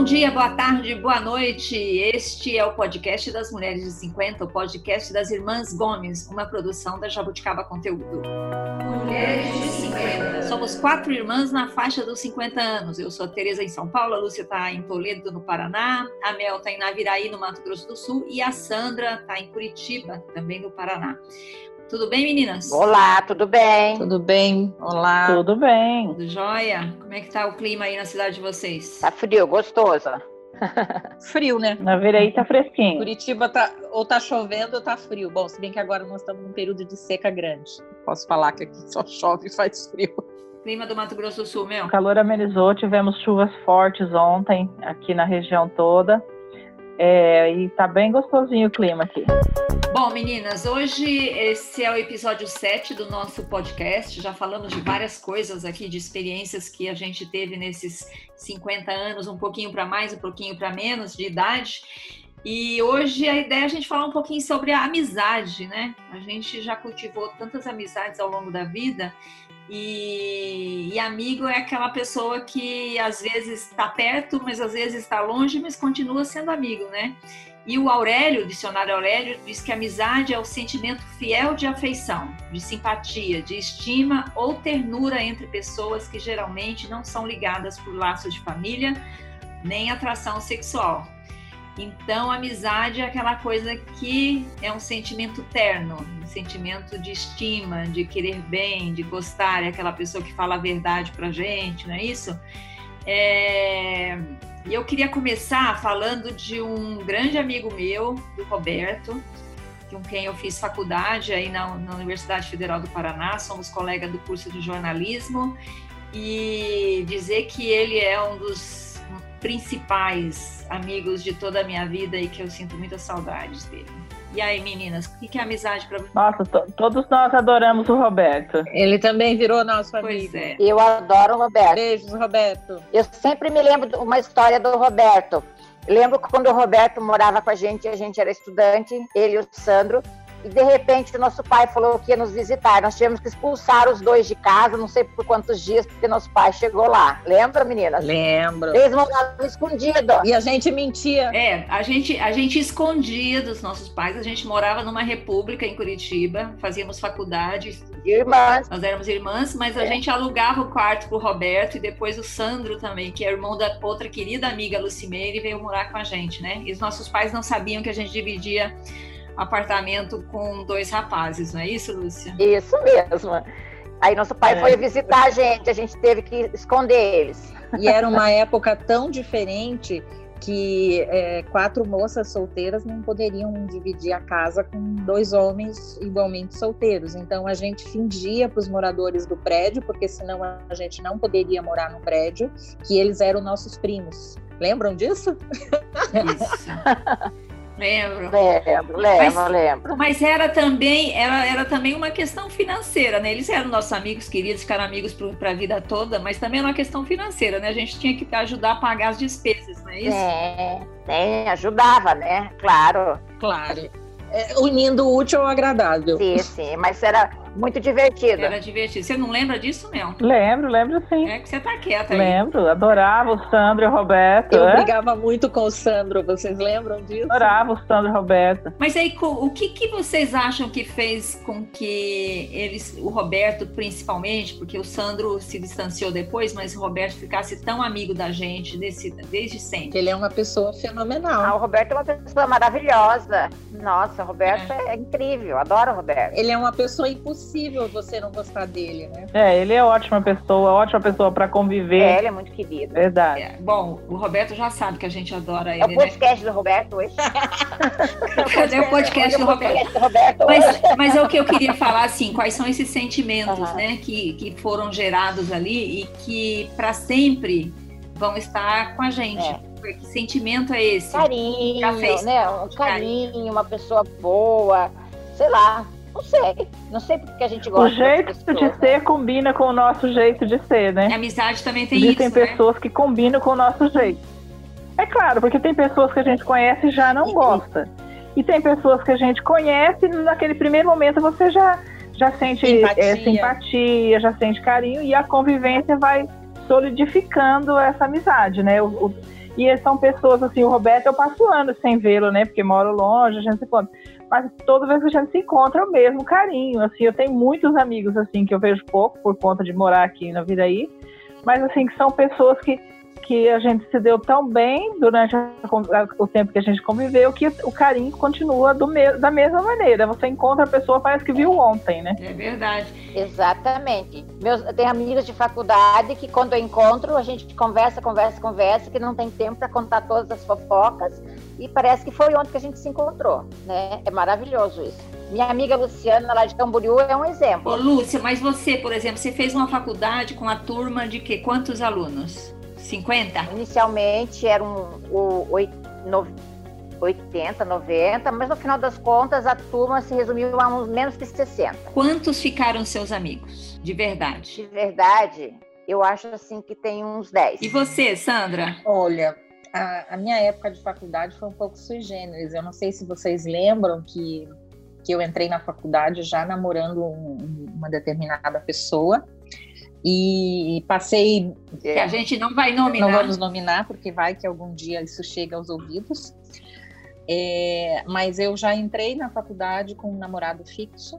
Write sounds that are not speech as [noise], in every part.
bom dia, boa tarde, boa noite. Este é o podcast das Mulheres de 50, o podcast das Irmãs Gomes, uma produção da Jabuticaba Conteúdo. Mulheres de 50. Somos quatro irmãs na faixa dos 50 anos. Eu sou a Tereza em São Paulo, a Lúcia está em Toledo, no Paraná, a Mel está em Naviraí, no Mato Grosso do Sul, e a Sandra está em Curitiba, também no Paraná. Tudo bem, meninas? Olá, tudo bem? Tudo bem? Olá. Tudo bem. Tudo jóia? Como é que tá o clima aí na cidade de vocês? Tá frio, gostoso. frio, né? Na Virei tá fresquinho. Curitiba tá ou tá chovendo ou tá frio. Bom, se bem que agora nós estamos num período de seca grande. Posso falar que aqui só [laughs] chove e faz frio. Clima do Mato Grosso do Sul, meu? O calor amenizou, tivemos chuvas fortes ontem aqui na região toda. É, e tá bem gostosinho o clima aqui. Bom, meninas, hoje esse é o episódio 7 do nosso podcast. Já falamos de várias coisas aqui, de experiências que a gente teve nesses 50 anos, um pouquinho para mais, um pouquinho para menos de idade. E hoje a ideia é a gente falar um pouquinho sobre a amizade, né? A gente já cultivou tantas amizades ao longo da vida e, e, amigo é aquela pessoa que às vezes está perto, mas às vezes está longe, mas continua sendo amigo, né? E o Aurélio, o dicionário Aurélio, diz que amizade é o sentimento fiel de afeição, de simpatia, de estima ou ternura entre pessoas que geralmente não são ligadas por laços de família nem atração sexual. Então, amizade é aquela coisa que é um sentimento terno, um sentimento de estima, de querer bem, de gostar, é aquela pessoa que fala a verdade pra gente, não é isso? É... Eu queria começar falando de um grande amigo meu, do Roberto, com quem eu fiz faculdade aí na, na Universidade Federal do Paraná, somos colegas do curso de jornalismo, e dizer que ele é um dos principais amigos de toda a minha vida e que eu sinto muitas saudades dele. E aí, meninas, o que é amizade para vocês? Nossa, todos nós adoramos o Roberto. Ele também virou nosso amigo. Pois é. Eu adoro o Roberto. Beijos, Roberto. Eu sempre me lembro de uma história do Roberto. Lembro quando o Roberto morava com a gente, a gente era estudante, ele e o Sandro, e de repente o nosso pai falou que ia nos visitar. Nós tivemos que expulsar os dois de casa, não sei por quantos dias, porque nosso pai chegou lá. Lembra, meninas? Lembro. Eles moravam escondido. E a gente mentia. É, a gente, a gente escondia dos nossos pais. A gente morava numa república em Curitiba, fazíamos faculdade. Irmãs. Nós éramos irmãs, mas a é. gente alugava o quarto pro Roberto e depois o Sandro também, que é irmão da outra querida amiga Lucimeire, veio morar com a gente, né? E os nossos pais não sabiam que a gente dividia apartamento com dois rapazes, não é isso, Lúcia? Isso mesmo. Aí nosso pai é. foi visitar a gente, a gente teve que esconder eles. E era uma época tão diferente que é, quatro moças solteiras não poderiam dividir a casa com dois homens igualmente solteiros. Então a gente fingia para os moradores do prédio, porque senão a gente não poderia morar no prédio, que eles eram nossos primos. Lembram disso? Isso. [laughs] Lembro. Lembro, lembro, mas, lembro. Mas era também, era, era também uma questão financeira, né? Eles eram nossos amigos queridos, ficaram amigos para a vida toda, mas também era uma questão financeira, né? A gente tinha que ajudar a pagar as despesas, não é isso? É, é ajudava, né? Claro. Claro. É, unindo o útil ao agradável. Sim, sim, mas era muito divertido. Era divertido. Você não lembra disso, Mel? Lembro, lembro sim. É que você tá quieta aí. Lembro, adorava o Sandro e o Roberto. Eu é? brigava muito com o Sandro, vocês lembram disso? Adorava o Sandro e o Roberto. Mas aí, o que, que vocês acham que fez com que eles, o Roberto principalmente, porque o Sandro se distanciou depois, mas o Roberto ficasse tão amigo da gente desse, desde sempre? Ele é uma pessoa fenomenal. Ah, o Roberto é uma pessoa maravilhosa. Nossa, o Roberto é, é incrível, adoro o Roberto. Ele é uma pessoa impossível impossível você não gostar dele, né? É, ele é ótima pessoa, ótima pessoa para conviver. É, ele é muito querido. Verdade. É, bom, o Roberto já sabe que a gente adora ele. É o né? podcast né? do Roberto hoje. [laughs] Cadê o podcast do Roberto? Roberto mas, mas é o que eu queria falar, assim, quais são esses sentimentos, uhum. né, que, que foram gerados ali e que para sempre vão estar com a gente. É. Que sentimento é esse? Carinho, né? Um carinho, uma pessoa boa, sei lá. Não sei. Não sei porque a gente gosta. O jeito pessoas, de ser né? combina com o nosso jeito de ser, né? A amizade também tem Existem isso. Tem né? pessoas né? que combinam com o nosso jeito. É claro, porque tem pessoas que a gente conhece e já não e, gosta. E tem pessoas que a gente conhece e naquele primeiro momento você já, já sente simpatia. É, simpatia, já sente carinho e a convivência vai solidificando essa amizade, né? O, o, E são pessoas assim, o Roberto eu passo anos sem vê-lo, né? Porque moro longe, a gente se encontra. Mas toda vez que a gente se encontra é o mesmo carinho. Assim, eu tenho muitos amigos assim que eu vejo pouco por conta de morar aqui na vida aí, mas assim que são pessoas que que a gente se deu tão bem durante a, o tempo que a gente conviveu que o carinho continua me, da mesma maneira. Você encontra a pessoa, parece que viu ontem, né? É verdade. Exatamente. Meus, eu tenho amigos de faculdade que quando eu encontro, a gente conversa, conversa, conversa, que não tem tempo para contar todas as fofocas e parece que foi ontem que a gente se encontrou, né? É maravilhoso isso. Minha amiga Luciana, lá de Camboriú, é um exemplo. Ô, Lúcia, mas você, por exemplo, você fez uma faculdade com a turma de que quantos alunos? 50? Inicialmente eram o, 80, 90, mas no final das contas a turma se resumiu a uns menos que 60. Quantos ficaram seus amigos? De verdade? De verdade, eu acho assim que tem uns 10. E você, Sandra? Olha, a, a, minha época de faculdade foi um pouco sui generis. Eu não sei se vocês lembram que, que eu entrei na faculdade já namorando um, uma determinada pessoa. E passei. Que a gente não vai nominar. Não vamos nominar, porque vai que algum dia isso chega aos ouvidos. É, mas eu já entrei na faculdade com um namorado fixo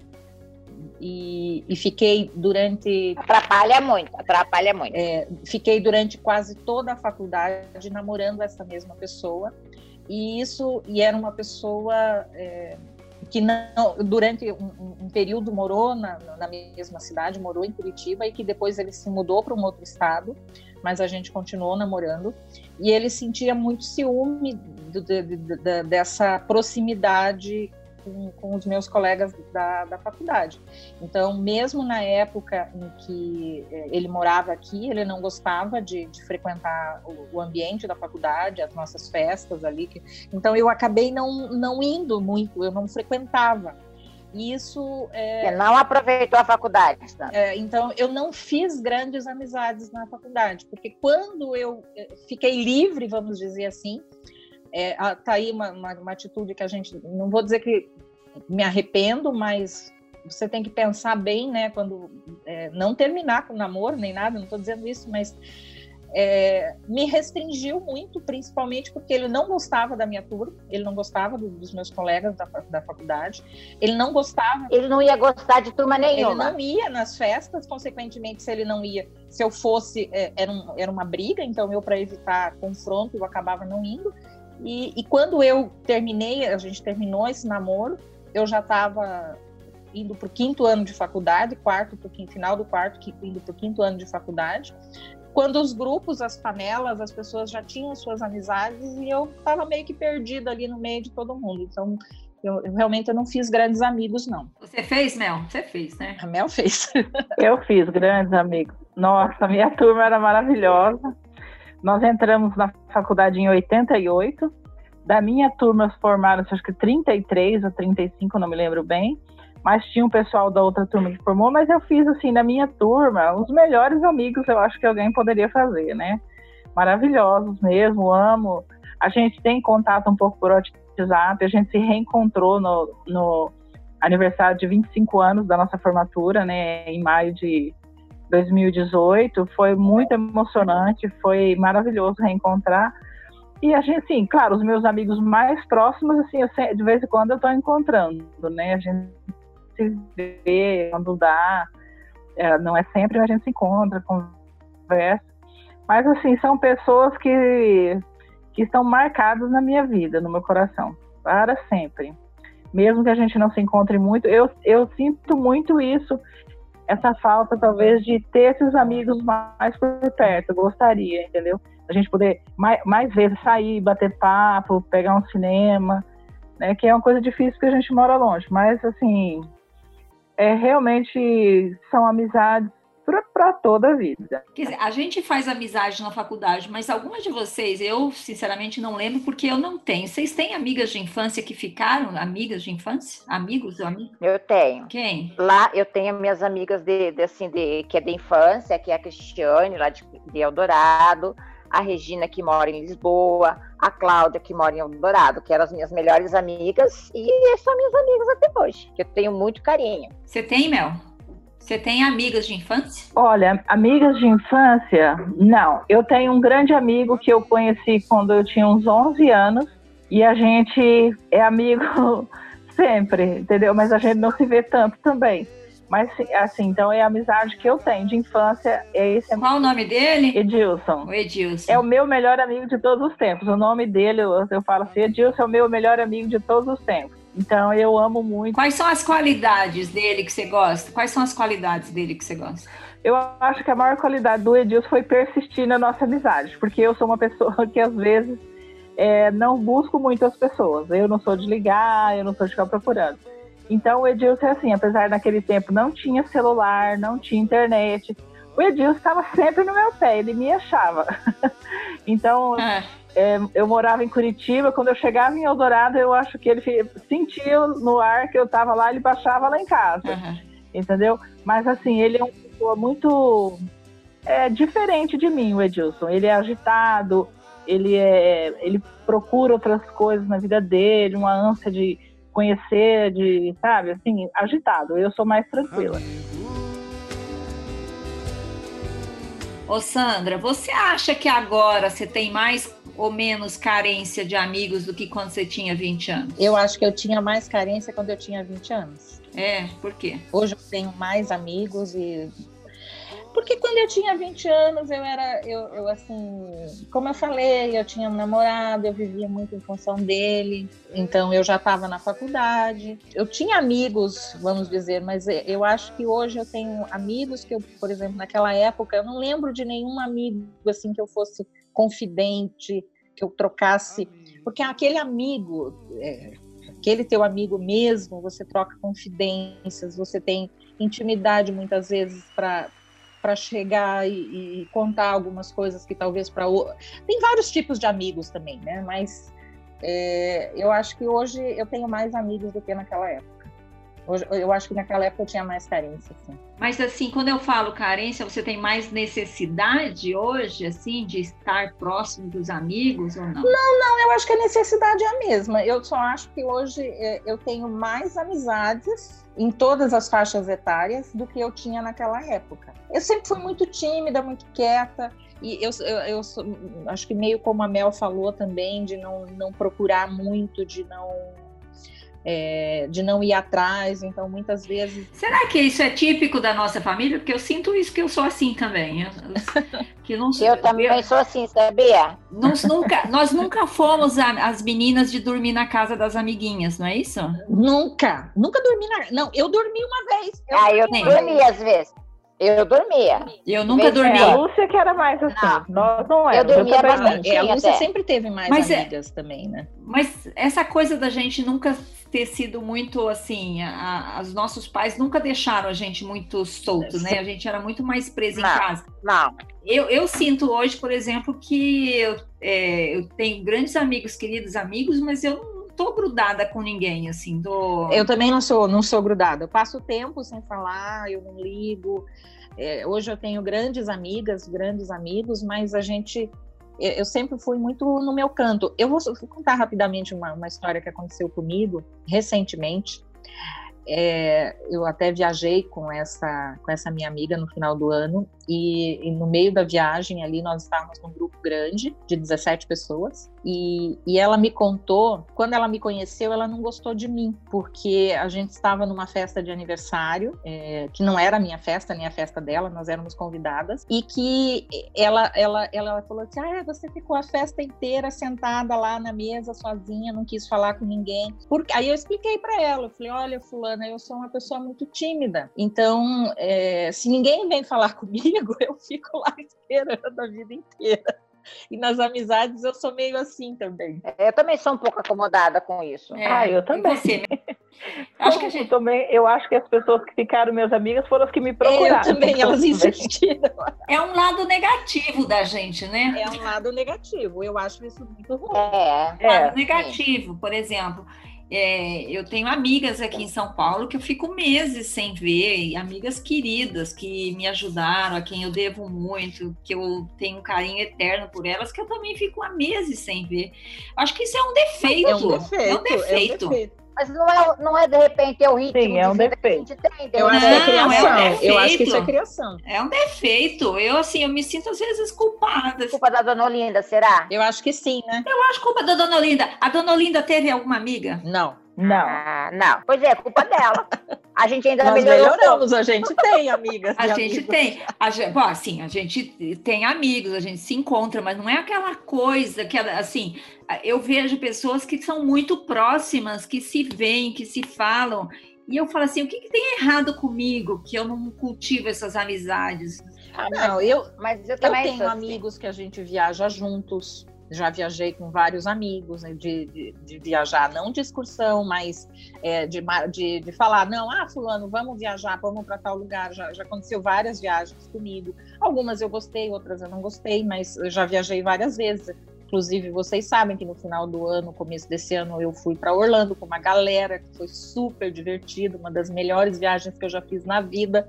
e, e fiquei durante. Atrapalha muito, atrapalha muito. É, fiquei durante quase toda a faculdade namorando essa mesma pessoa. E isso, e era uma pessoa. Que não, durante um, um período morou na, na, mesma cidade, morou em Curitiba e que depois ele se mudou para um outro estado, mas a gente continuou namorando. E ele sentia muito ciúme de, de, dessa proximidade com, com os meus colegas da, da faculdade. Então, mesmo na época em que eh, ele morava aqui, ele não gostava de, de frequentar o, o, ambiente da faculdade, as nossas festas ali. Que, então, eu acabei não, não indo muito, eu não frequentava. Isso é, não aproveitou a faculdade. É, então, eu não fiz grandes amizades na faculdade, porque quando eu fiquei livre, vamos dizer assim, é, tá aí uma, uma, uma, atitude que a gente, não vou dizer que me arrependo, mas você tem que pensar bem, né, quando é, não terminar com o namoro nem nada, não estou dizendo isso, mas é, me restringiu muito, principalmente porque ele não gostava da minha turma, ele não gostava do, dos meus colegas da, da faculdade, ele não gostava. Ele não ia gostar de turma nenhuma. Ele não ia nas festas, consequentemente, se ele não ia, se eu fosse, é, era, um, era uma briga, então eu, para evitar confronto, eu acabava não indo. E, e quando eu terminei, a gente terminou esse namoro, eu já estava indo para o quinto ano de faculdade, quarto para o final do quarto, indo para o quinto ano de faculdade. Quando os grupos, as panelas, as pessoas já tinham suas amizades e eu estava meio que perdida ali no meio de todo mundo. Então, eu, eu, realmente eu não fiz grandes amigos, não. Você fez, Mel? Você fez, né? A Mel fez. eu fiz grandes amigos. Nossa, minha turma era maravilhosa. Nós entramos na faculdade em 88. Da minha turma formaram-se acho que 33 ou 35, não me lembro bem. Mas tinha um pessoal da outra turma que formou, mas eu fiz assim, na minha turma, os melhores amigos eu acho que alguém poderia fazer, né? Maravilhosos mesmo, amo. A gente tem contato um pouco por WhatsApp, a gente se reencontrou no, no aniversário de 25 anos da nossa formatura, né, em maio de 2018. Foi muito emocionante, foi maravilhoso reencontrar. E a gente, sim, claro, os meus amigos mais próximos, assim, eu, de vez em quando eu estou encontrando, né? A gente se vê quando dá, é, não é sempre a gente se encontra, conversa. Mas, assim, são pessoas que, que estão marcadas na minha vida, no meu coração, para sempre. Mesmo que a gente não se encontre muito, eu, eu sinto muito isso essa falta, talvez, de ter esses amigos mais por perto. gostaria, entendeu? A gente poder mais, mais vezes sair, bater papo, pegar um cinema, né? Que é uma coisa difícil porque a gente mora longe. Mas, assim, é, realmente são amizades para toda a vida. Quer dizer, a gente faz amizade na faculdade, mas algumas de vocês, eu sinceramente não lembro porque eu não tenho. Vocês têm amigas de infância que ficaram amigas de infância? Amigos ou amigos? Eu tenho. Quem? Lá eu tenho minhas amigas de, de assim, de, que é de infância, que é a Cristiane, lá de, de Eldorado, a Regina, que mora em Lisboa, a Cláudia, que mora em Eldorado, que eram as minhas melhores amigas, e são minhas amigas até hoje, que eu tenho muito carinho. Você tem, Mel? Você tem amigas de infância? Olha, amigas de infância, não. Eu tenho um grande amigo que eu conheci quando eu tinha uns 11 anos e a gente é amigo [laughs] sempre, entendeu? Mas a gente não se vê tanto também. Mas assim, então é a amizade que eu tenho de infância. É esse Qual o nome dele? Edilson. O Edilson. É o meu melhor amigo de todos os tempos. O nome dele, eu, eu falo assim, Edilson é o meu melhor amigo de todos os tempos. Então eu amo muito. Quais são as qualidades dele que você gosta? Quais são as qualidades dele que você gosta? Eu acho que a maior qualidade do Edilson foi persistir na nossa amizade, porque eu sou uma [laughs] pessoa que às vezes é, não busco muito as pessoas. Eu não sou de ligar, eu não sou de ficar procurando. Então o Edilson é assim, apesar naquele tempo não tinha celular, não tinha internet, o Edilson estava sempre no meu pé, ele me achava. [laughs] então é. É, eu morava em Curitiba, quando eu chegava em Eldorado, eu acho que ele sentia no ar que eu estava lá, ele baixava lá em casa. Uhum. Entendeu? Mas assim, ele é uma pessoa muito é, diferente de mim, o Edilson. Ele é agitado, ele, é, ele procura outras coisas na vida dele, uma ânsia de conhecer, de, sabe, assim, agitado. Eu sou mais tranquila. Ô Sandra, você acha que agora você tem mais ou menos carência de amigos do que quando você tinha 20 anos? Eu acho que eu tinha mais carência quando eu tinha 20 anos. É, por quê? Hoje eu tenho mais amigos e porque quando eu tinha 20 anos, eu era, eu, eu, assim, como eu falei, eu tinha um namorado, eu vivia muito em função dele, então eu já estava na faculdade. Eu tinha amigos, vamos dizer, mas eu acho que hoje eu tenho amigos que eu, por exemplo, naquela época, eu não lembro de nenhum amigo, assim, que eu fosse confidente, que eu trocasse, porque aquele amigo, é, aquele teu amigo mesmo, você troca confidências, você tem intimidade muitas vezes para para chegar e, e, contar algumas coisas que talvez para tem vários tipos de amigos também, né? Mas é, eu acho que hoje eu tenho mais amigos do que naquela época. Hoje, eu acho que naquela época eu tinha mais carência, assim. Mas assim, quando eu falo carência, você tem mais necessidade hoje, assim, de estar próximo dos amigos ou não? Não, não, eu acho que a necessidade é a mesma. Eu só acho que hoje é, eu tenho mais amizades em todas as faixas etárias do que eu tinha naquela época. Eu sempre fui muito tímida, muito quieta. E eu, eu, eu sou, acho que meio como a Mel falou também, de não, não procurar muito, de não é, de não ir atrás, então muitas vezes. Será que isso é típico da nossa família? Porque eu sinto isso que eu sou assim também. Eu, [laughs] que não sou, eu também eu, sou assim, sabia? Nós nunca, nós nunca fomos a, as meninas de dormir na casa das amiguinhas, não é isso? Nunca, nunca dormi na. Não, eu dormi uma vez. Eu ah, eu dormi às vezes. Eu dormia. Eu nunca dormi. A Lúcia que era mais assim. Não. Nós não éramos. Eu dormia bastante. É, a Lúcia até. sempre teve mais mas é- amigas é, também, né? Mas essa coisa da gente nunca ter sido muito assim, a, os nossos pais nunca deixaram a gente muito solto, né? A gente era muito mais preso não, em casa. Não. Eu, eu sinto hoje, por exemplo, que eu, é, eu tenho grandes amigos, queridos amigos, mas eu não tô grudada com ninguém, assim. Tô... Eu também não sou, não sou grudada. Eu passo tempo sem falar, eu não ligo. É, hoje eu tenho grandes amigas, grandes amigos, mas a gente. Eu sempre fui muito no meu canto. Eu vou, vou contar rapidamente uma, uma história que aconteceu comigo recentemente. É, eu até viajei com essa, com essa minha amiga no final do ano e, e, no meio da viagem ali nós estávamos num grupo grande de 17 pessoas e, e ela me contou, quando ela me conheceu, ela não gostou de mim, porque a gente estava numa festa de aniversário, é, que não era a minha festa, nem a festa dela, nós éramos convidadas, e que ela, ela, ela falou assim: Ah, você ficou a festa inteira sentada lá na mesa sozinha, não quis falar com ninguém. Porque... Aí eu expliquei para ela, eu falei: Olha, Fulana, eu sou uma pessoa muito tímida, então é, se ninguém vem falar [laughs] comigo, eu fico lá esperando a vida inteira. E nas amizades eu sou meio assim também. É, eu também sou um pouco acomodada com isso. É, ah, eu também. Você, [laughs] acho que a gente... também, eu acho que as pessoas que ficaram minhas amigas foram as que me procuraram. Eu também, [laughs] elas insistiram. É um lado negativo da gente, né? É um lado negativo. Eu acho isso muito ruim. É, é. Lado negativo, por exemplo. É, eu tenho amigas aqui em São Paulo que eu fico meses sem ver, amigas queridas que me ajudaram, a quem eu devo muito, que eu tenho um carinho eterno por elas, que eu também fico há meses sem ver. Acho que isso é um defeito. É um defeito. É um defeito. É um defeito. Mas não é, não é de repente é o ritmo Sim, é um defeito. gente tem. Eu acho que é criação. é um eu acho que isso é defeito. criação. É um defeito. Eu, assim, eu me sinto às vezes culpada. Culpa da dona Olinda, será? Eu acho que sim, né? Eu acho culpa da dona Olinda. A dona Olinda teve alguma amiga? Não. Não. Ah, não. Pois é, culpa dela. A gente ainda Nós melhorou. melhoramos, a gente tem amigas. A gente amigos. tem. A gente, bom, assim, a gente tem amigos, a gente se encontra, mas não é aquela coisa que, assim, eu vejo pessoas que são muito próximas, que se veem, que se falam. E eu falo assim, o que, que tem errado comigo que eu não cultivo essas amizades? Ah, não, eu, Mas eu eu também tenho assim. amigos que a gente viaja juntos. Já viajei com vários amigos, né, de, de, de viajar, não de excursão, mas é, de, de, de falar, não, ah, fulano, vamos viajar, vamos para tal lugar. Já, já aconteceu várias viagens comigo. Algumas eu gostei, outras eu não gostei, mas eu já viajei várias vezes. Inclusive, vocês sabem que no final do ano, começo desse ano, eu fui para Orlando com uma galera que foi super divertido, uma das melhores viagens que eu já fiz na vida,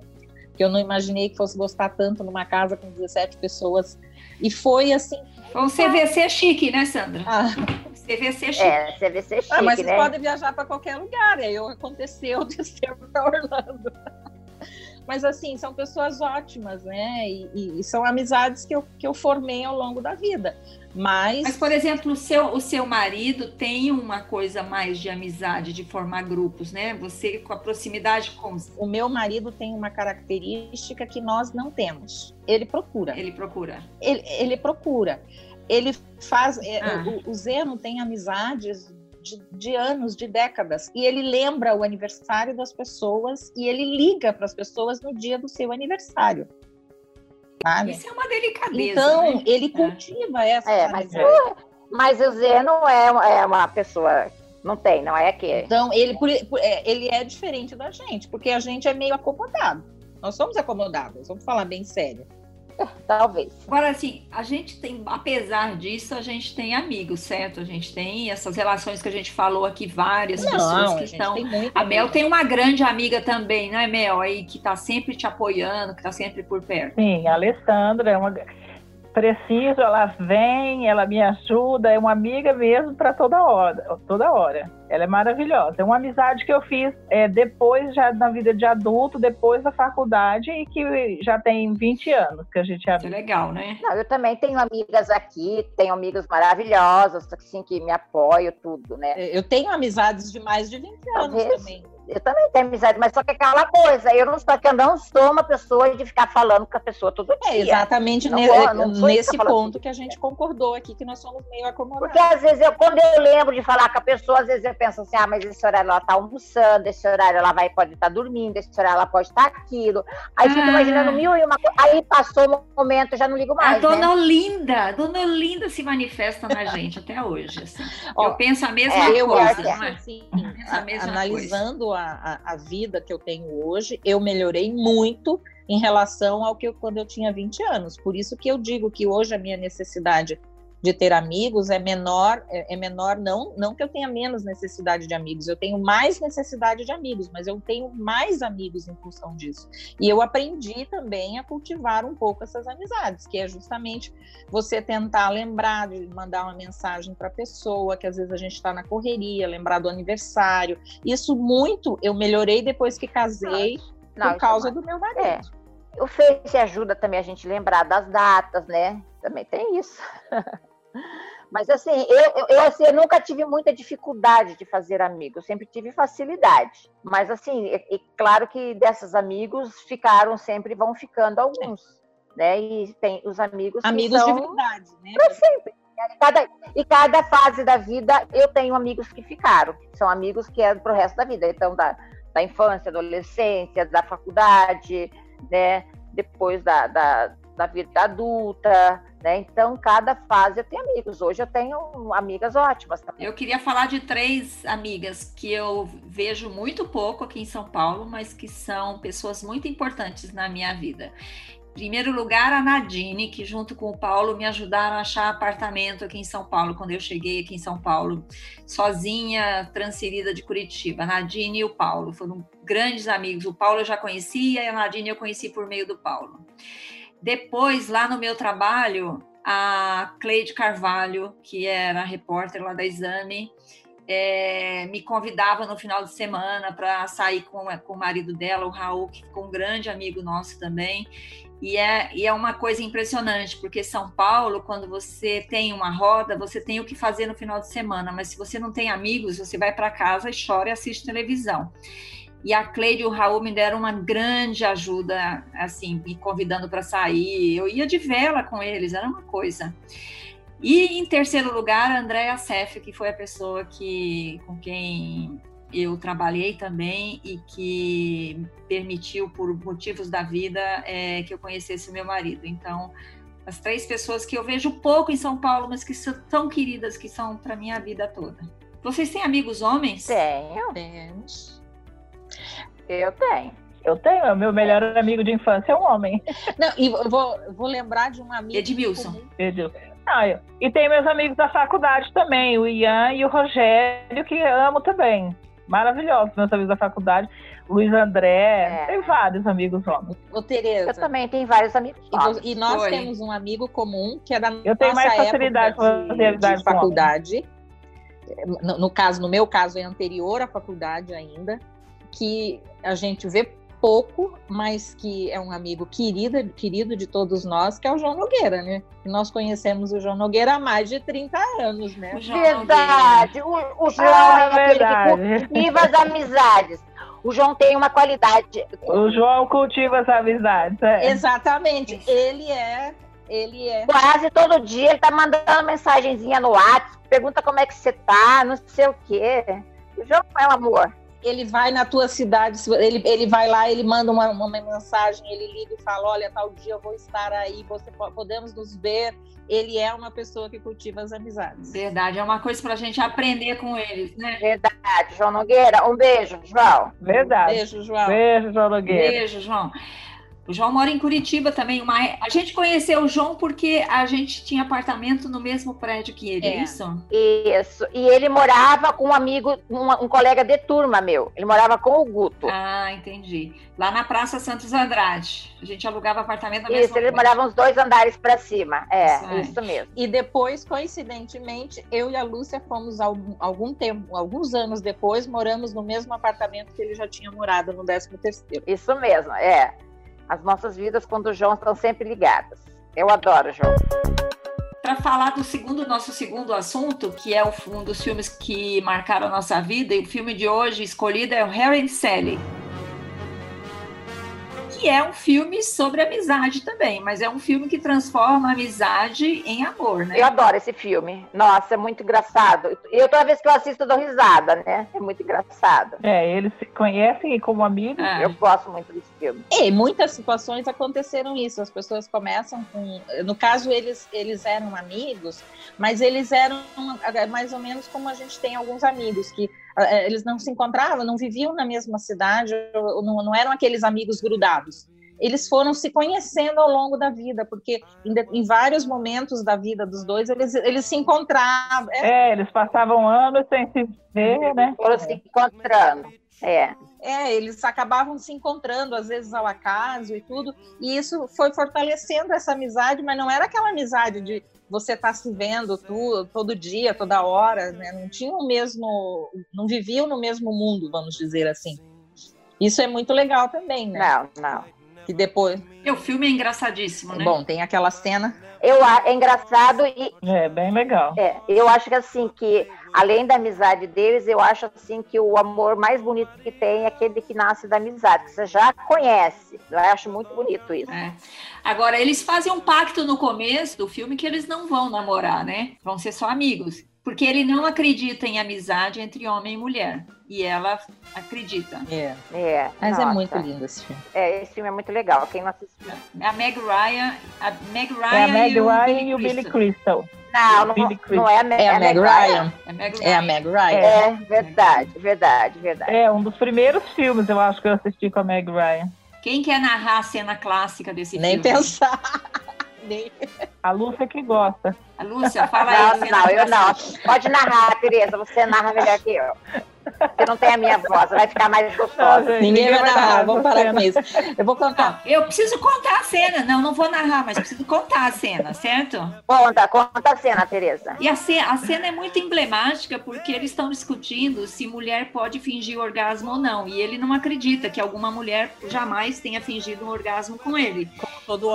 que eu não imaginei que fosse gostar tanto numa casa com 17 pessoas. E foi assim. Foi um CVC chique, né, Sandra? Ah, CVC chique. É, CVC chique, ah, mas né? vocês podem viajar para qualquer lugar. Aí eu- aconteceu de ser para Orlando. Mas assim, são pessoas ótimas, né? E, e- são amizades que eu, que eu formei ao longo da vida. Mas, Mas, por exemplo, o seu, o seu marido tem uma coisa mais de amizade, de formar grupos, né? Você com a proximidade com o meu marido tem uma característica que nós não temos. Ele procura. ele procura. Ele, ele procura. Ele faz. é, Ah. o, o Zeno tem amizades de, de anos, de décadas. E ele lembra o aniversário das pessoas e ele liga para as pessoas no dia do seu aniversário. Sabe? Isso é uma delicadeza. Então, né? ele cultiva essa É, mas, amizade. mas o Zé não é, é uma pessoa. Não tem, não é que. Então, ele, por- por- é, ele é diferente da gente, porque a gente é meio acomodado. Nós somos acomodados, vamos falar bem sério. Talvez. Agora, assim, a gente tem, apesar disso, a gente tem amigos, certo? A gente tem essas relações que a gente falou aqui, várias pessoas Não, que a gente estão. A Mel tem uma grande amiga também, não é, Mel? Aí que tá sempre te apoiando, que tá sempre por perto. Sim, a Alessandra é uma. Preciso, ela vem, ela me ajuda, é uma amiga mesmo para toda hora, toda hora. Ela é maravilhosa. É uma amizade que eu fiz é, depois, já na vida de adulto, depois da faculdade, e que já tem 20 anos que a gente é é legal, né? Não, eu também tenho amigas aqui, tenho amigas maravilhosas, assim, que me apoiam, tudo, né? Eu tenho amizades de mais de 20 anos Talvez. também. Eu também tenho amizade, mas só que é aquela coisa, eu não sou, que eu não sou uma pessoa de ficar falando com a pessoa todo dia. É exatamente Não ne- vou- não nesse eu ponto que a gente concordou aqui, que nós somos meio acomodados. Porque às vezes, eu, quando eu lembro de falar com a pessoa, às vezes eu penso assim, ah, mas esse horário ela tá almoçando, esse horário ela vai, pode estar dormindo, esse horário ela pode estar aquilo. Aí fico Ah. imaginando mil e uma coisa. Aí passou o momento, eu já não ligo A mais, né? dona Olinda, a dona Olinda se manifesta na gente até hoje. assim. Ó, eu penso a mesma é, eu coisa, acho não é? assim, Essa a- mesma analisando a, a, a vida que eu tenho hoje, eu melhorei muito em relação ao que eu, quando eu tinha 20 anos. Por isso que eu digo que hoje a minha necessidade de ter amigos é menor, é, é menor não, não que eu tenha menos necessidade de amigos, eu tenho mais necessidade de amigos, mas eu tenho mais amigos em função disso. E eu aprendi também a cultivar um pouco essas amizades, que é justamente você tentar lembrar de mandar uma mensagem para a pessoa, que às vezes a gente está na correria, lembrar do aniversário. Isso muito eu melhorei depois que casei Não, por causa é do meu marido. O Face ajuda também a gente lembrar das datas, né? Também tem isso. [laughs] Mas assim, eu, eu, assim, eu nunca tive muita dificuldade de fazer amigos, eu sempre tive facilidade. Mas assim, é, é claro que desses amigos ficaram sempre, vão ficando alguns, né? E tem os amigos que Amigos são de verdade, né? para sempre. E cada, e cada fase da vida eu tenho amigos que ficaram, que são amigos que é pro resto da vida. Então, da, da infância, adolescência, da faculdade, né? Depois da, da, da vida adulta, né? Então, cada fase eu tenho amigos. Hoje eu tenho amigas ótimas também. Eu queria falar de três amigas que eu vejo muito pouco aqui em São Paulo, mas que são pessoas muito importantes na minha vida. Em primeiro lugar, a Nadine, que junto com o Paulo me ajudaram a achar apartamento aqui em São Paulo, quando eu cheguei aqui em São Paulo, sozinha, transferida de Curitiba. A Nadine e o Paulo foram grandes amigos. O Paulo eu já conhecia e a Nadine eu conheci por meio do Paulo. Depois, lá no meu trabalho, a Cleide Carvalho, que era repórter lá da Exame, é, me convidava no final de semana para sair com, com o marido dela, o Raul, que ficou um grande amigo nosso também. E é, e é uma coisa impressionante, porque São Paulo, quando você tem uma roda, você tem o que fazer no final de semana, mas se você não tem amigos, você vai para casa e chora e assiste televisão. E a Cleide e o Raul me deram uma grande ajuda, assim, me convidando para sair. Eu ia de vela com eles, era uma coisa. E em terceiro lugar, a Andréa Sef, que foi a pessoa que, com quem eu trabalhei também e que permitiu, por motivos da vida, é, que eu conhecesse o meu marido. Então, as três pessoas que eu vejo pouco em São Paulo, mas que são tão queridas, que são para minha vida toda. Vocês têm amigos homens? Tenho. Temos. Eu tenho. Eu tenho, meu melhor amigo de infância é um homem. [laughs] Não, e eu vou, eu vou lembrar de um amigo. Edmilson. Edmilson. Ah, eu- e tem meus amigos da faculdade também, o Ian e o Rogério, que amo também. Maravilhosos, meus amigos da faculdade. Luiz André, É. tem vários amigos homens. Ô, Eu Tereza. também tenho vários amigos. E, e nós Foi. temos um amigo comum que é da Eu tenho nossa mais facilidade amizade de com faculdade. No, no caso, no meu caso, é anterior à faculdade ainda, que a gente vê pouco, mas que é um amigo querido, querido de todos nós, que é o João Nogueira, né? Nós conhecemos o João Nogueira há mais de 30 anos, né? O João Nogueira. Verdade. O, o João Ah, é aquele verdade. que cultiva as amizades. O João tem uma qualidade. O João cultiva as amizades. é. Exatamente. Ele é, ele é. Quase todo dia ele tá mandando mensagenzinha no WhatsApp, pergunta como é que você tá, não sei o quê. O João é um amor. Ele vai na tua cidade, ele, ele vai lá, ele manda uma, uma mensagem, ele liga e fala: Olha, tal dia eu vou estar aí, você po- podemos nos ver. Ele é uma pessoa que cultiva as amizades. Verdade, é uma coisa para a gente aprender com eles, né? Verdade. João Nogueira, um beijo, João. Verdade. Beijo, João. Beijo, João Nogueira. Beijo, João. O João mora em Curitiba também. Uma... A gente conheceu o João porque a gente tinha apartamento no mesmo prédio que ele, é, É. isso? Isso. E ele morava com um amigo, um, um colega de turma meu. Ele morava com o Guto. Ah, entendi. Lá na Praça Santos Andrade. A gente alugava apartamento na Isso, ele prédio. morava uns dois andares para cima. É, isso mesmo. E depois, coincidentemente, eu e a Lúcia fomos algum, algum tempo, alguns anos depois, moramos no mesmo apartamento que ele já tinha morado no 13 terceiro. Isso mesmo, é. As nossas vidas com o João estão sempre ligadas. Eu adoro João. Para falar do segundo nosso segundo assunto, que é um dos filmes que marcaram a nossa vida, e o filme de hoje escolhido é o Harry Sally. Que é um filme sobre amizade também, mas é um filme que transforma a amizade em amor, né? Eu adoro esse filme. Nossa, é muito engraçado. Eu toda vez que eu assisto eu dou risada, né? É muito engraçado. É, eles se conhecem como amigos. Ah, Eu gosto muito desse filme. E em muitas situações aconteceram isso. As pessoas começam com. No caso, eles, eles eram amigos, mas eles eram eh, mais ou menos como a gente tem alguns amigos, que eles não se encontravam, não viviam na mesma cidade, não, não eram aqueles amigos grudados. Eles foram se conhecendo ao longo da vida, porque em, de- em vários momentos da vida dos dois, eles, eles se encontravam. É, É, eles passavam anos sem se ver, né? Foram se encontrando. É. É, eles acabavam se encontrando, às vezes ao acaso e tudo, e isso foi fortalecendo essa amizade, mas não era aquela amizade de você estar se vendo tu, todo dia, toda hora, né? Não tinham o mesmo, não viviam no mesmo mundo, vamos dizer assim. Isso é muito legal também, né? Não, não. Que depois, E o filme é engraçadíssimo, né? bom, tem aquela cena, Eu, a- é engraçado e É, bem legal. é, eu acho que assim que além da amizade deles, eu acho assim que o amor mais bonito que tem é aquele que nasce da amizade, que você já conhece. Eu acho muito bonito isso. É. Agora, eles fazem um pacto no começo do filme que eles não vão namorar, né? Vão ser só amigos. Porque ele não acredita em amizade entre homem e mulher. E ela acredita. é, É, mas é nossa. muito lindo esse filme. É, esse filme é muito legal. Quem não assistiu? A Meg Ryan, a Meg Ryan, É a Meg e o Ryan Billy e o Billy Crystal. Crystal. Não, não, Billy não é a, Me- É a Meg Ryan, É, Meg é a Ryan. Meg Ryan. É verdade, verdade, verdade. É, um dos primeiros filmes, eu acho que eu assisti com a Meg Ryan. Quem quer narrar a cena clássica desse Nem filme? pensar. Nem- A Lúcia que gosta. A Lúcia, fala aí. a Não, não, eu não. Pode narrar, Tereza. Você narra melhor que eu. Você não tem a minha voz, vai ficar mais gostosa. Não, ninguém, ninguém, vai narrar, narrar vamos parar cena. com isso. Eu vou contar. Eu preciso contar a cena. Não, não vou narrar, mas preciso contar a cena, certo? Conta, conta a cena, Tereza. E a cena, a cena é muito emblemática porque eles estão discutindo se mulher pode fingir orgasmo ou não. E ele não acredita que alguma mulher jamais tenha fingido um orgasmo com ele.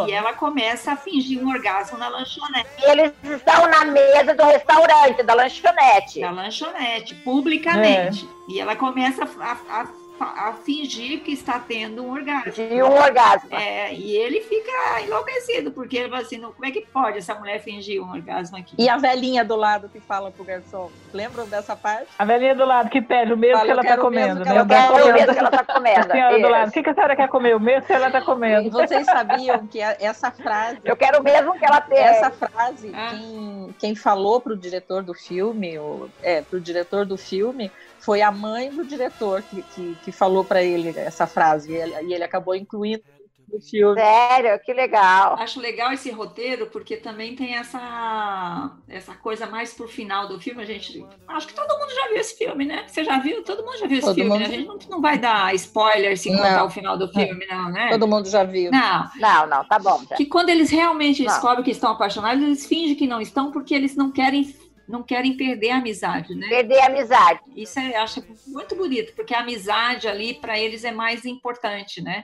E ela começa a fingir um orgasmo na lanchonete. E eles estão na mesa do restaurante, da lanchonete. Da lanchonete, publicamente. É. E ela começa a, a a fingir que está tendo um orgasmo. E um orgasmo. É, e ele fica enlouquecido, porque ele fala assim, como é que pode essa mulher fingir um orgasmo aqui? E a velhinha do lado que fala pro garçom, lembram dessa parte? A velhinha do lado que pede o mesmo fala, que ela está comendo. Que ela né? tá o mesmo que ela está comendo. A senhora do lado, o que, que a senhora quer comer? O mesmo que ela está comendo. E vocês sabiam que essa frase... Eu quero o mesmo que ela tem. Essa frase, ah. quem, quem falou pro diretor do filme, ou, é, pro diretor do filme, foi a mãe do diretor que, que, que falou para ele essa frase, e ele, e ele acabou incluindo no filme. Sério, que legal. Acho legal esse roteiro, porque também tem essa, essa coisa mais pro final do filme. A gente. Acho que todo mundo já viu esse filme, né? Você já viu? Todo mundo já viu esse todo filme, mundo... né? A gente não, não vai dar spoiler se contar o final do filme, não, né? Todo mundo já viu. Não. Não, não, tá bom. Que quando eles realmente não. descobrem que estão apaixonados, eles fingem que não estão porque eles não querem não querem perder a amizade, né? Perder a amizade. Isso eu acho muito bonito, porque a amizade ali para eles é mais importante, né?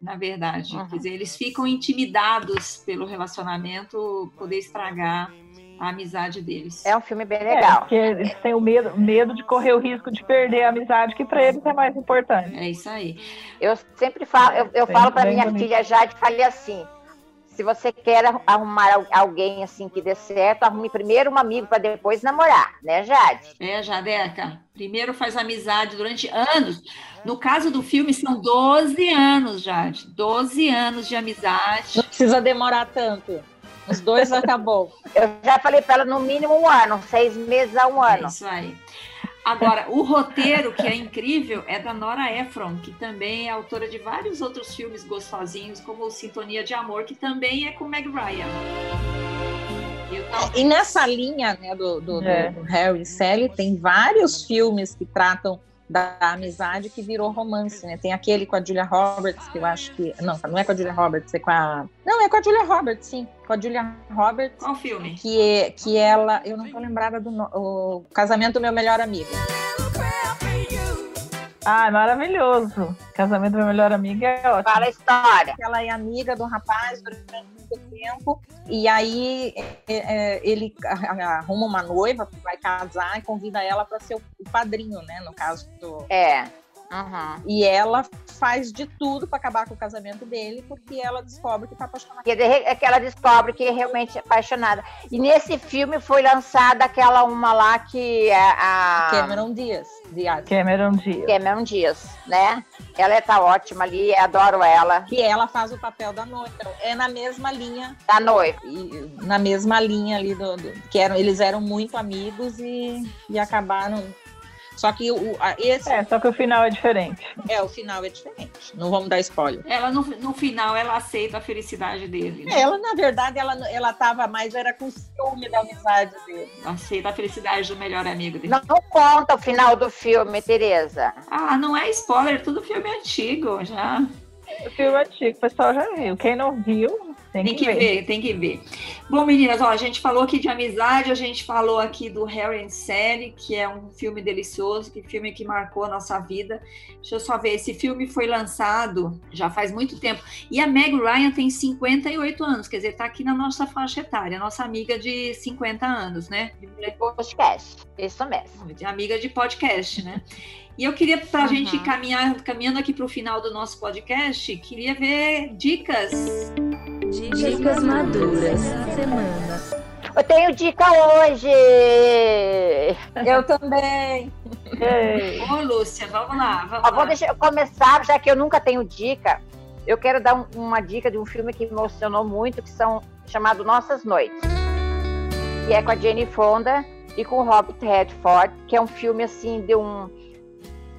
Na verdade, uhum. quer dizer, eles ficam intimidados pelo relacionamento poder estragar a amizade deles. É um filme bem legal. É, porque eles têm o medo, medo de correr o risco de perder a amizade, que para eles é mais importante. É isso aí. Eu sempre falo, eu, eu falo para minha bonito. filha Jade, falei assim: se você quer arrumar alguém assim que dê certo, arrume primeiro um amigo para depois namorar, né, Jade? É, Jadeca. Primeiro faz amizade durante anos. No caso do filme, são 12 anos, Jade. 12 anos de amizade. Não precisa demorar tanto. Os dois acabou. Eu já falei para ela no mínimo um ano, seis meses a um ano. É isso aí. Agora, o roteiro, que é incrível, é da Nora Ephron, que também é autora de vários outros filmes gostosinhos, como Sintonia de Amor, que também é com Meg Ryan. E nessa linha né, do, do, é. do Harry e Sally, tem vários filmes que tratam da amizade que virou romance, né? Tem aquele com a Julia Roberts, que eu acho que. Não, não é com a Julia Roberts, é com a. Não, é com a Julia Roberts, sim. Com a Julia Roberts. Qual filme? Que, é, que ela. Eu não tô lembrada do. O Casamento do Meu Melhor Amigo. Ah, é maravilhoso. Casamento do meu melhor amigo é ótimo. Fala a história. Ela é amiga do rapaz durante tempo. E aí é, é, ele arruma uma noiva, vai casar e convida ela para ser o padrinho, né? No caso do. É. Uhum. E ela faz de tudo para acabar com o casamento dele, porque ela descobre que está apaixonada. É que ela descobre que é realmente apaixonada. E nesse filme foi lançada aquela uma lá que é a. Cameron Diaz. Diaz. Cameron Diaz. Cameron Diaz, né? Ela tá ótima ali, adoro ela. E ela faz o papel da noiva. É na mesma linha. Da noiva. E, na mesma linha ali do, do, que eram, eles eram muito amigos e, e acabaram só que o, a, esse. É, só que o final é diferente. É, o final é diferente. Não vamos dar spoiler. Ela, no, no final, ela aceita a felicidade dele. Né? Ela, na verdade, ela, ela tava mais, era com ciúme da amizade dele. Aceita a felicidade do melhor amigo dele. Não, não conta o final do filme, Tereza. Ah, não é spoiler, tudo filme antigo já. O filme antigo, o pessoal já viu. Quem não viu, tem, tem que, ver. ver. tem que ver. Bom, meninas, ó, a gente falou aqui de amizade, a gente falou aqui do Harry and Sally, que é um filme delicioso, que filme que marcou a nossa vida. Deixa eu só ver, esse filme foi lançado já faz muito tempo. E a Meg Ryan tem 58 anos, quer dizer, tá aqui na nossa faixa etária, nossa amiga de 50 anos, né? De podcast, isso mesmo. De amiga de podcast, né? E eu queria, para a uhum. gente caminhar, caminhando aqui para o final do nosso podcast, queria ver dicas. Dicas maduras semana. Eu tenho dica hoje! Eu também! Ô, Lúcia, vamos lá. Vamos Ó, vou deixar eu começar, já que eu nunca tenho dica. Eu quero dar um, uma dica de um filme que me emocionou muito, que são chamado Nossas Noites, que é com a Jane Fonda e com o Robert Redford, que é um filme assim de um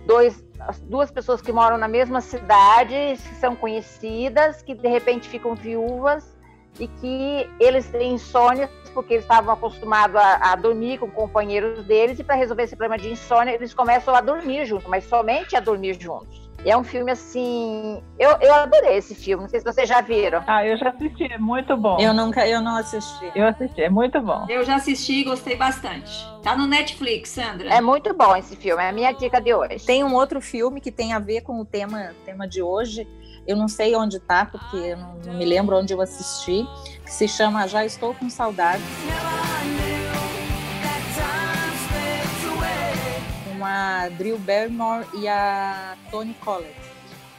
dois, duas pessoas que moram na mesma cidade, que são conhecidas, que de repente ficam viúvas e que eles têm insônia porque eles estavam acostumados a, a dormir com companheiros deles e para resolver esse problema de insônia, eles começam a dormir juntos, mas somente a dormir juntos. E é um filme assim. Eu, eu adorei esse filme. Não sei se vocês já viram. Ah, eu já assisti, é muito bom. Eu nunca, eu não assisti. Eu assisti, é muito bom. Eu já assisti e gostei bastante. Tá no Netflix, Sandra. É muito bom esse filme, é a minha dica de hoje. Tem um outro filme que tem a ver com o tema, tema de hoje. Eu não sei onde tá, porque eu não, não me lembro onde eu assisti, que se chama Já Estou com Saudade. Com a Drew Barrymore e a Toni Collette.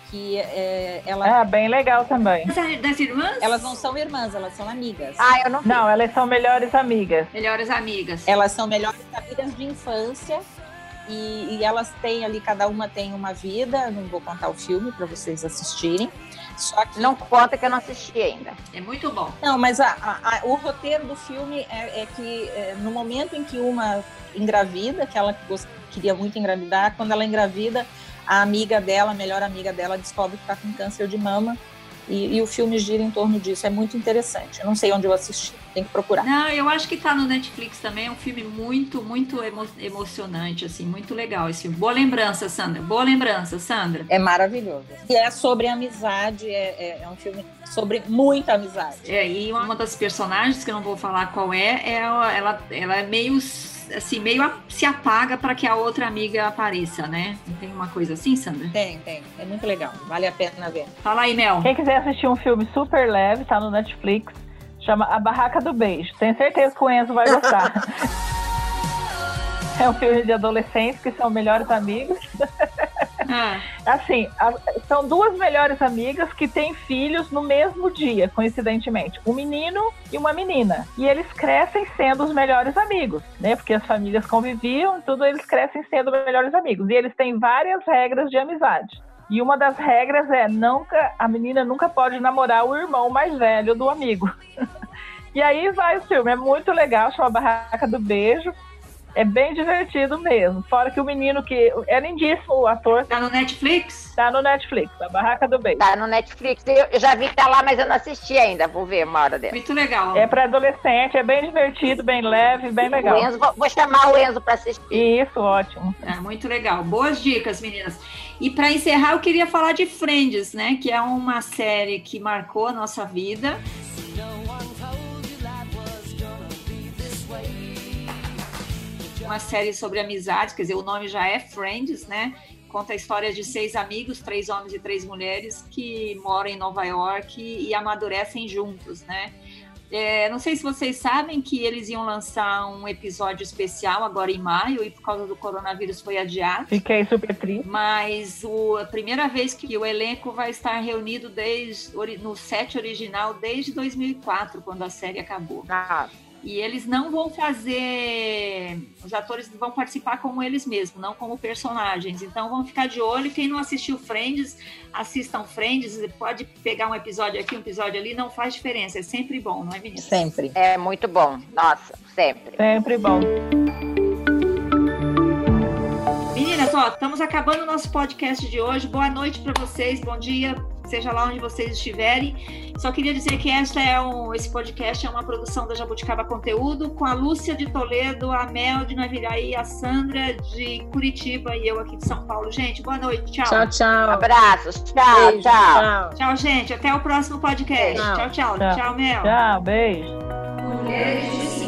Que é, ela, Ah, bem legal também. Das- irmãs? elas não são irmãs, elas são amigas. Ah, eu não vi. Não, elas são melhores amigas. Melhores amigas. Elas são melhores amigas de infância e, e elas têm ali, cada uma tem uma vida. Não vou contar o filme para vocês assistirem. Só que Não conta que eu não assisti ainda. É muito bom. Não, mas a- a- a- o roteiro do filme é, é que é, no momento em que uma engravida, que ela gost- queria muito engravidar, quando ela engravida, a amiga dela, a melhor amiga dela, descobre que está com câncer de mama. E, e o filme gira em torno disso. É muito interessante. Eu não sei onde eu assisti, tem que procurar. Não, eu acho que tá no Netflix também. É um filme muito, muito emo- emocionante, assim, muito legal esse filme. Boa lembrança, Sandra. Boa lembrança, Sandra. É maravilhoso. E é sobre amizade, é, é- é um filme sobre muita amizade. É, e uma das personagens, que eu não vou falar qual é, é ela, ela, ela é meio assim, meio a- se apaga para que a outra amiga apareça, né? Não tem uma coisa assim, Sandra? Tem, tem. É muito legal. Vale a pena ver. Fala aí, Mel. Quem quiser assistir um filme super leve, tá no Netflix. Chama A Barraca do Beijo. Tenho certeza que o Enzo vai gostar. [laughs] é um filme de adolescentes que são melhores amigos. Ah, Assim, a- são duas melhores amigas que têm filhos no mesmo dia, coincidentemente. Um menino e uma menina. E eles crescem sendo os melhores amigos, né? Porque as famílias conviviam, tudo eles crescem sendo melhores amigos. E eles têm várias regras de amizade. E uma das regras é nunca a menina nunca pode namorar o irmão mais velho do amigo. [laughs] e aí vai o filme, é muito legal, chama Barraca do Beijo. É bem divertido mesmo. Fora que o menino que é lindíssimo, o ator tá no Netflix? Tá no Netflix, a Barraca do Beijo. Tá no Netflix. Eu, eu já vi que tá lá, mas eu não assisti ainda. Vou ver uma hora dela. Muito legal. É pra adolescente, é bem divertido, bem leve, bem O legal. Enzo, vou, vou chamar o Enzo pra assistir. Isso, ótimo. É, muito legal. Boas dicas, meninas. E para encerrar, eu queria falar de Friends, né? Que é uma série que marcou a nossa vida. Uma série sobre amizades, quer dizer, o nome já é Friends, né? Conta a história de seis amigos, três homens e três mulheres, que moram em Nova York e amadurecem juntos, né? É, não sei se vocês sabem que eles iam lançar um episódio especial agora em maio e por causa do coronavírus foi adiado. Fiquei super triste. Mas o, a primeira vez que o elenco vai estar reunido desde, no set original desde 2004, quando a série acabou. Ah, E eles não vão fazer. Os atores vão participar como eles mesmos, não como personagens. Então vão ficar de olho. Quem não assistiu Friends, assistam Friends. Pode pegar um episódio aqui, um episódio ali, não faz diferença. É sempre bom, não é, menina? Sempre. é muito bom. Nossa, sempre. Sempre bom. Meninas, ó, estamos acabando o nosso podcast de hoje. Boa noite para vocês, bom dia, seja lá onde vocês estiverem. Só queria dizer que esta é um, esse podcast é uma produção da Jabuticaba Conteúdo, com a Lúcia de Toledo, a Mel de Naviraí, a Sandra de Curitiba e eu aqui de São Paulo. Gente, boa noite, tchau. Tchau, tchau. Abraços. Tchau, Beijo, tchau. tchau. Tchau, gente. Até o próximo podcast. Tchau. Tchau, tchau. Tchau. Tchau, Mel. Tchau, beijo. Mulheres de